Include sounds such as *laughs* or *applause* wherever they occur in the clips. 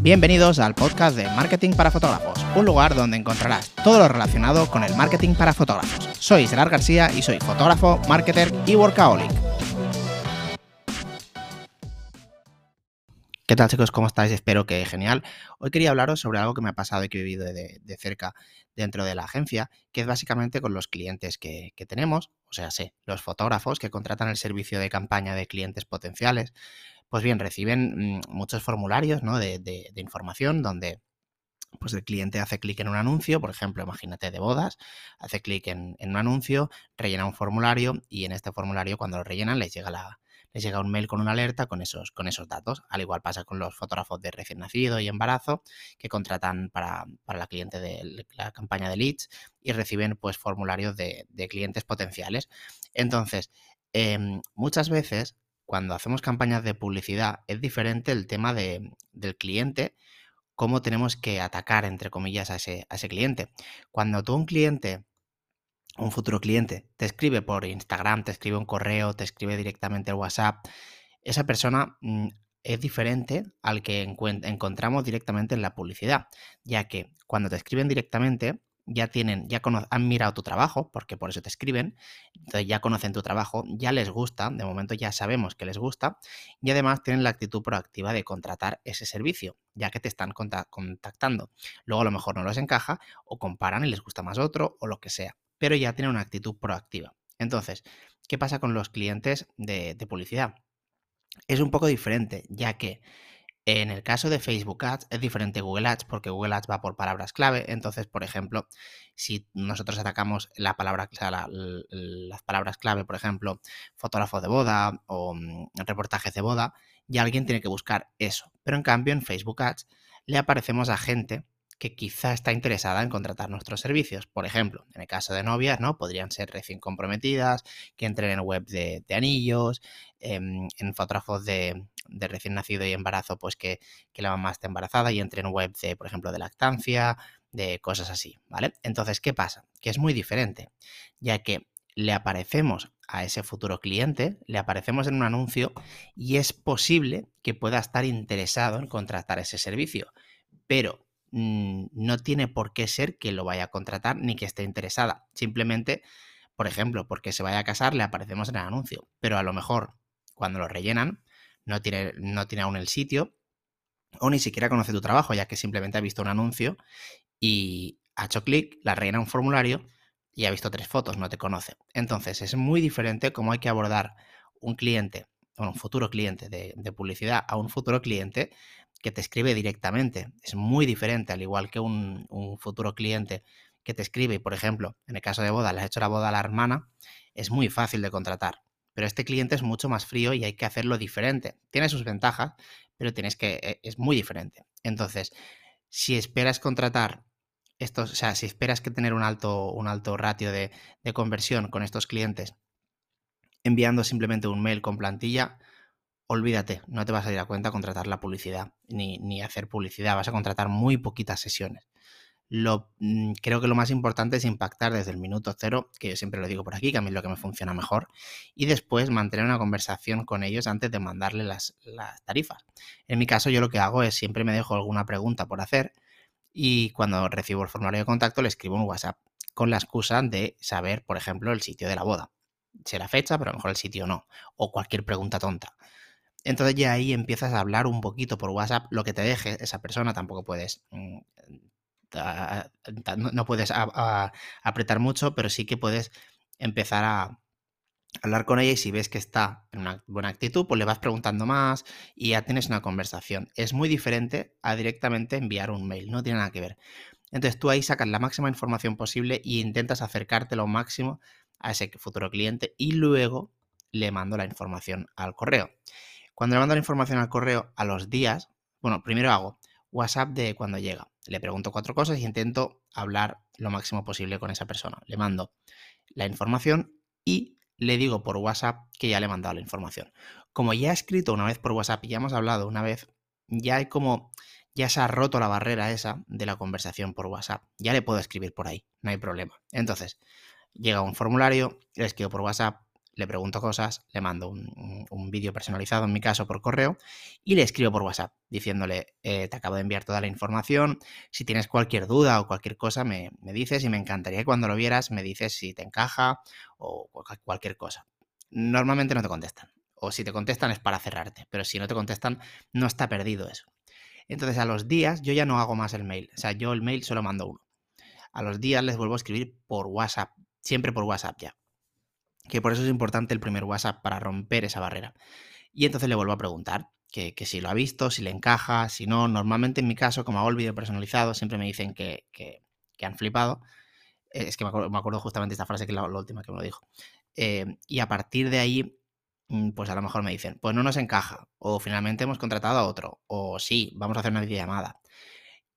Bienvenidos al podcast de Marketing para Fotógrafos, un lugar donde encontrarás todo lo relacionado con el marketing para fotógrafos. Soy Gerard García y soy fotógrafo, marketer y workaholic. ¿Qué tal chicos? ¿Cómo estáis? Espero que genial. Hoy quería hablaros sobre algo que me ha pasado y que he vivido de, cerca dentro de la agencia, que es básicamente con los clientes que, tenemos, o sea, sé, los fotógrafos que contratan el servicio de campaña de clientes potenciales, pues bien, reciben mm, muchos formularios de, información donde pues el cliente hace clic en un anuncio, por ejemplo, imagínate de bodas, hace clic en, un anuncio, rellena un formulario y en este formulario cuando lo rellenan les llega la, les llega un mail con una alerta con esos, con esos datos. Al igual pasa con los fotógrafos de recién nacido y embarazo que contratan para, la cliente de la campaña de leads y reciben pues formularios de, clientes potenciales. Entonces, em, muchas veces cuando hacemos campañas de publicidad es diferente el tema de, del cliente, cómo tenemos que atacar, entre comillas, a ese, a ese cliente. Cuando tú un cliente un futuro cliente te escribe por Instagram, te escribe un correo, te escribe directamente el WhatsApp, esa persona mm, es diferente al que encontramos directamente en la publicidad, ya que cuando te escriben directamente ya tienen, ya han mirado tu trabajo, porque por eso te escriben, entonces ya conocen tu trabajo, ya les gusta, de momento ya sabemos que les gusta, y además tienen la actitud proactiva de contratar ese servicio, ya que te están contactando. Luego a lo mejor no les encaja, o comparan y les gusta más otro, o lo que sea pero ya tiene una actitud proactiva. Entonces, ¿qué pasa con los clientes de, publicidad? Es un poco diferente, ya que en el caso de Facebook Ads es diferente Google Ads porque Google Ads va por palabras clave. Entonces, por ejemplo, si nosotros atacamos la palabra, las palabras clave, por ejemplo, fotógrafo de boda o mm, reportajes de boda, ya alguien tiene que buscar eso. Pero en cambio, en Facebook Ads le aparecemos a gente que quizá está interesada en contratar nuestros servicios. Por ejemplo, en el caso de novias, ¿no? Podrían ser recién comprometidas, que entren en web de, anillos, em, en fotógrafos de, recién nacido y embarazo, pues que, la mamá esté embarazada y entre en web de, por ejemplo, de lactancia, de cosas así, ¿vale? Entonces, ¿qué pasa? Que es muy diferente, ya que le aparecemos a ese futuro cliente, le aparecemos en un anuncio y es posible que pueda estar interesado en contratar ese servicio, pero no tiene por qué ser que lo vaya a contratar ni que esté interesada. Simplemente, por ejemplo, porque se vaya a casar, le aparecemos en el anuncio. Pero a lo mejor, cuando lo rellenan, no tiene, no tiene aún el sitio o ni siquiera conoce tu trabajo, ya que simplemente ha visto un anuncio y ha hecho clic, la rellena un formulario y ha visto tres fotos, no te conoce. Entonces, es muy diferente cómo hay que abordar un cliente, bueno, un futuro cliente de, de publicidad a un futuro cliente que te escribe directamente. Es muy diferente, al igual que un, futuro cliente que te escribe y, por ejemplo, en el caso de boda, le has hecho la boda a la hermana, es muy fácil de contratar. Pero este cliente es mucho más frío y hay que hacerlo diferente. Tiene sus ventajas, pero tienes que. E, es muy diferente. Entonces, si esperas contratar estos, o sea, si esperas que tener un alto, un alto ratio de, de conversión con estos clientes, enviando simplemente un mail con plantilla, olvídate, no te vas a ir a cuenta contratar la publicidad ni, hacer publicidad, vas a contratar muy poquitas sesiones. Lo, mm, creo que lo más importante es impactar desde el minuto cero, que yo siempre lo digo por aquí, que a mí es lo que me funciona mejor, y después mantener una conversación con ellos antes de mandarle las, las tarifas. En mi caso, yo lo que hago es siempre me dejo alguna pregunta por hacer y cuando recibo el formulario de contacto le escribo un WhatsApp con la excusa de saber, por ejemplo, el sitio de la boda. Será fecha, pero a lo mejor el sitio no, o cualquier pregunta tonta. Entonces ya ahí empiezas a hablar un poquito por WhatsApp, lo que te deje esa persona, tampoco puedes, mm, no puedes apretar mucho, pero sí que puedes empezar a hablar con ella y si ves que está en una buena actitud, pues le vas preguntando más y ya tienes una conversación. Es muy diferente a directamente enviar un mail, no tiene nada que ver. Entonces tú ahí sacas la máxima información posible e intentas acercarte lo máximo a ese futuro cliente y luego le mando la información al correo. Cuando le mando la información al correo a los días, bueno, primero hago WhatsApp de cuando llega. Le pregunto cuatro cosas y intento hablar lo máximo posible con esa persona. Le mando la información y le digo por WhatsApp que ya le he mandado la información. Como ya he escrito una vez por WhatsApp y ya hemos hablado una vez, ya hay como, ya se ha roto la barrera esa de la conversación por WhatsApp. Ya le puedo escribir por ahí, no hay problema. Entonces, llega un formulario, le escribo por WhatsApp, le pregunto cosas, le mando un, vídeo personalizado, en mi caso, por correo, y le escribo por WhatsApp diciéndole, eh, te acabo de enviar toda la información, si tienes cualquier duda o cualquier cosa, me, dices y me encantaría que cuando lo vieras me dices si te encaja o cualquier cosa. Normalmente no te contestan, o si te contestan es para cerrarte, pero si no te contestan, no está perdido eso. Entonces a los días yo ya no hago más el mail, o sea, yo el mail solo mando uno. A los días les vuelvo a escribir por WhatsApp, siempre por WhatsApp ya que por eso es importante el primer WhatsApp para romper esa barrera. Y entonces le vuelvo a preguntar que, si lo ha visto, si le encaja, si no. Normalmente en mi caso, como hago el vídeo personalizado, siempre me dicen que, han flipado. Es que me acuerdo, justamente esta frase que es la, última que me lo dijo. Eh, y a partir de ahí, mm, pues a lo mejor me dicen, pues no nos encaja, o finalmente hemos contratado a otro, o sí, vamos a hacer una videollamada.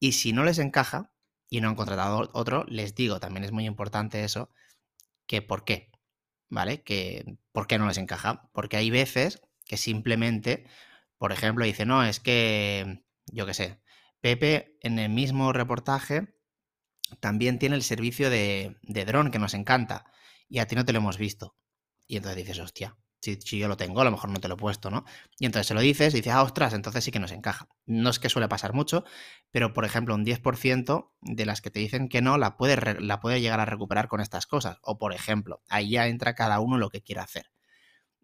Y si no les encaja y no han contratado otro, les digo, también es muy importante eso, que por qué. ¿Vale? Que, ¿Por qué no les encaja? Porque hay veces que simplemente, por ejemplo, dice, no, es que, yo qué sé, Pepe en el mismo reportaje también tiene el servicio de, de dron que nos encanta y a ti no te lo hemos visto. Y entonces dices, hostia, si, yo lo tengo, a lo mejor no te lo he puesto, ¿no? Y entonces se lo dices y dices, ah, ostras, entonces sí que nos encaja. No es que suele pasar mucho, pero por ejemplo, un 10% de las que te dicen que no, la puede, la puede llegar a recuperar con estas cosas. O por ejemplo, ahí ya entra cada uno lo que quiera hacer.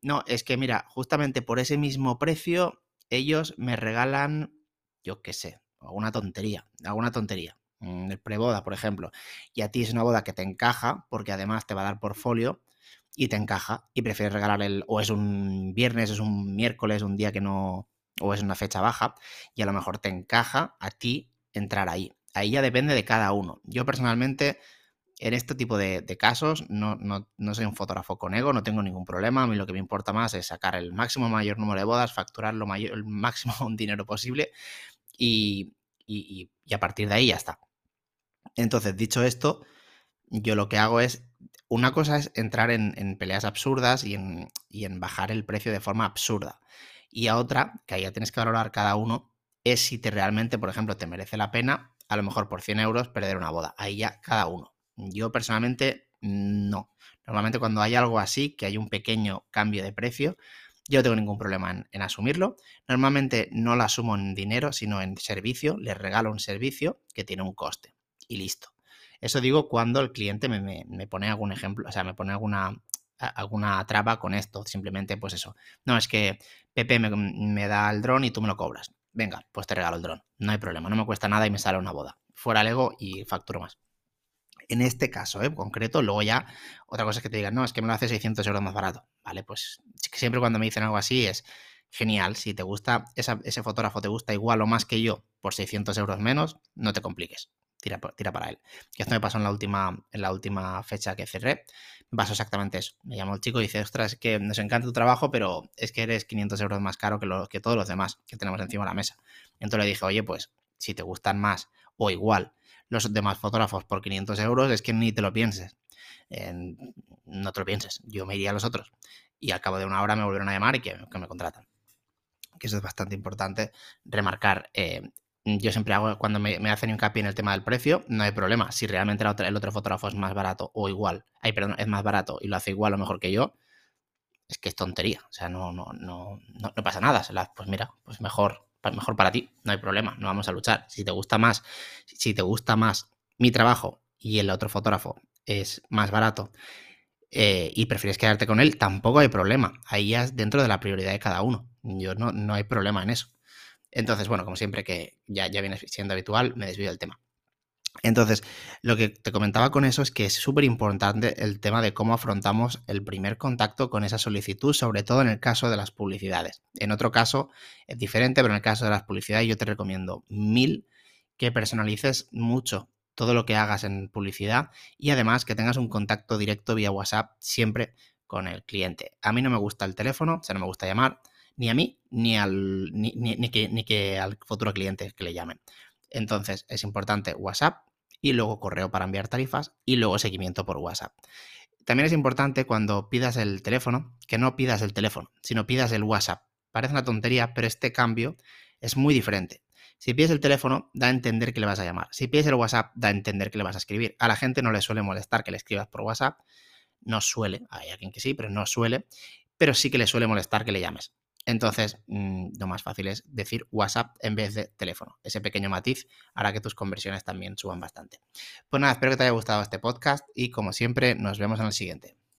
No, es que mira, justamente por ese mismo precio, ellos me regalan, yo qué sé, alguna tontería, alguna tontería. Mm, el preboda, por ejemplo. Y a ti es una boda que te encaja, porque además te va a dar portfolio y te encaja y prefieres regalar el, o es un viernes, es un miércoles, un día que no, o es una fecha baja, y a lo mejor te encaja a ti entrar ahí. Ahí ya depende de cada uno. Yo personalmente, en este tipo de, casos, no, no, soy un fotógrafo con ego, no tengo ningún problema. A mí lo que me importa más es sacar el máximo mayor número de bodas, facturar lo mayor, el máximo *laughs* dinero posible y, y, y a partir de ahí ya está. Entonces, dicho esto, yo lo que hago es una cosa es entrar en, peleas absurdas y en, bajar el precio de forma absurda. Y a otra, que ahí ya tienes que valorar cada uno, es si te realmente, por ejemplo, te merece la pena, a lo mejor por 100 euros, perder una boda. Ahí ya cada uno. Yo personalmente no. Normalmente cuando hay algo así, que hay un pequeño cambio de precio, yo no tengo ningún problema en, en, asumirlo. Normalmente no lo asumo en dinero, sino en servicio. Les regalo un servicio que tiene un coste. Y listo. Eso digo cuando el cliente me, pone algún ejemplo, o sea, me pone alguna, alguna traba con esto. Simplemente, pues eso. No, es que Pepe me, da el dron y tú me lo cobras. Venga, pues te regalo el dron. No hay problema, no me cuesta nada y me sale una boda. Fuera el ego y facturo más. En este caso, ¿eh? concreto, luego ya otra cosa es que te digan, no, es que me lo hace 600 euros más barato. Vale, pues siempre cuando me dicen algo así es genial. Si te gusta, ese fotógrafo te gusta igual o más que yo por 600 euros menos, no te compliques tira, para él. Y esto me pasó en la última, en la última fecha que cerré. Me pasó exactamente eso. Me llamó el chico y dice, ostras, es que nos encanta tu trabajo, pero es que eres 500 euros más caro que, que todos los demás que tenemos encima de la mesa. entonces le dije, oye, pues si te gustan más o igual los demás fotógrafos por 500 euros, es que ni te lo pienses. no te lo pienses. Yo me iría a los otros. Y al cabo de una hora me volvieron a llamar y que, me contratan que eso es bastante importante remarcar. Eh, yo siempre hago, cuando me, hacen hincapié en el tema del precio, no hay problema. Si realmente el otro fotógrafo es más barato o igual, ay, perdón, es más barato y lo hace igual o mejor que yo, es que es tontería. O sea, no, no, no, no, pasa nada. Pues mira, pues mejor, mejor para ti, no hay problema, no vamos a luchar. Si te gusta más, si te gusta más mi trabajo y el otro fotógrafo es más barato eh, y prefieres quedarte con él, tampoco hay problema. Ahí ya es dentro de la prioridad de cada uno. Yo no, no hay problema en eso. Entonces, bueno, como siempre que ya, ya viene siendo habitual, me desvío del tema. Entonces, lo que te comentaba con eso es que es súper importante el tema de cómo afrontamos el primer contacto con esa solicitud, sobre todo en el caso de las publicidades. En otro caso es diferente, pero en el caso de las publicidades yo te recomiendo mil que personalices mucho todo lo que hagas en publicidad y además que tengas un contacto directo vía WhatsApp siempre con el cliente. A mí no me gusta el teléfono, o sea, no me gusta llamar, ni a mí ni al, ni, que, ni que al futuro cliente que le llamen. Entonces es importante WhatsApp y luego correo para enviar tarifas y luego seguimiento por WhatsApp. También es importante cuando pidas el teléfono, que no pidas el teléfono, sino pidas el WhatsApp. Parece una tontería, pero este cambio es muy diferente. Si pides el teléfono, da a entender que le vas a llamar. Si pides el WhatsApp, da a entender que le vas a escribir. A la gente no le suele molestar que le escribas por WhatsApp, no suele, hay alguien que sí, pero no suele, pero sí que le suele molestar que le llames. Entonces, mm, lo más fácil es decir WhatsApp en vez de teléfono. Ese pequeño matiz hará que tus conversiones también suban bastante. Pues nada, espero que te haya gustado este podcast y como siempre, nos vemos en el siguiente.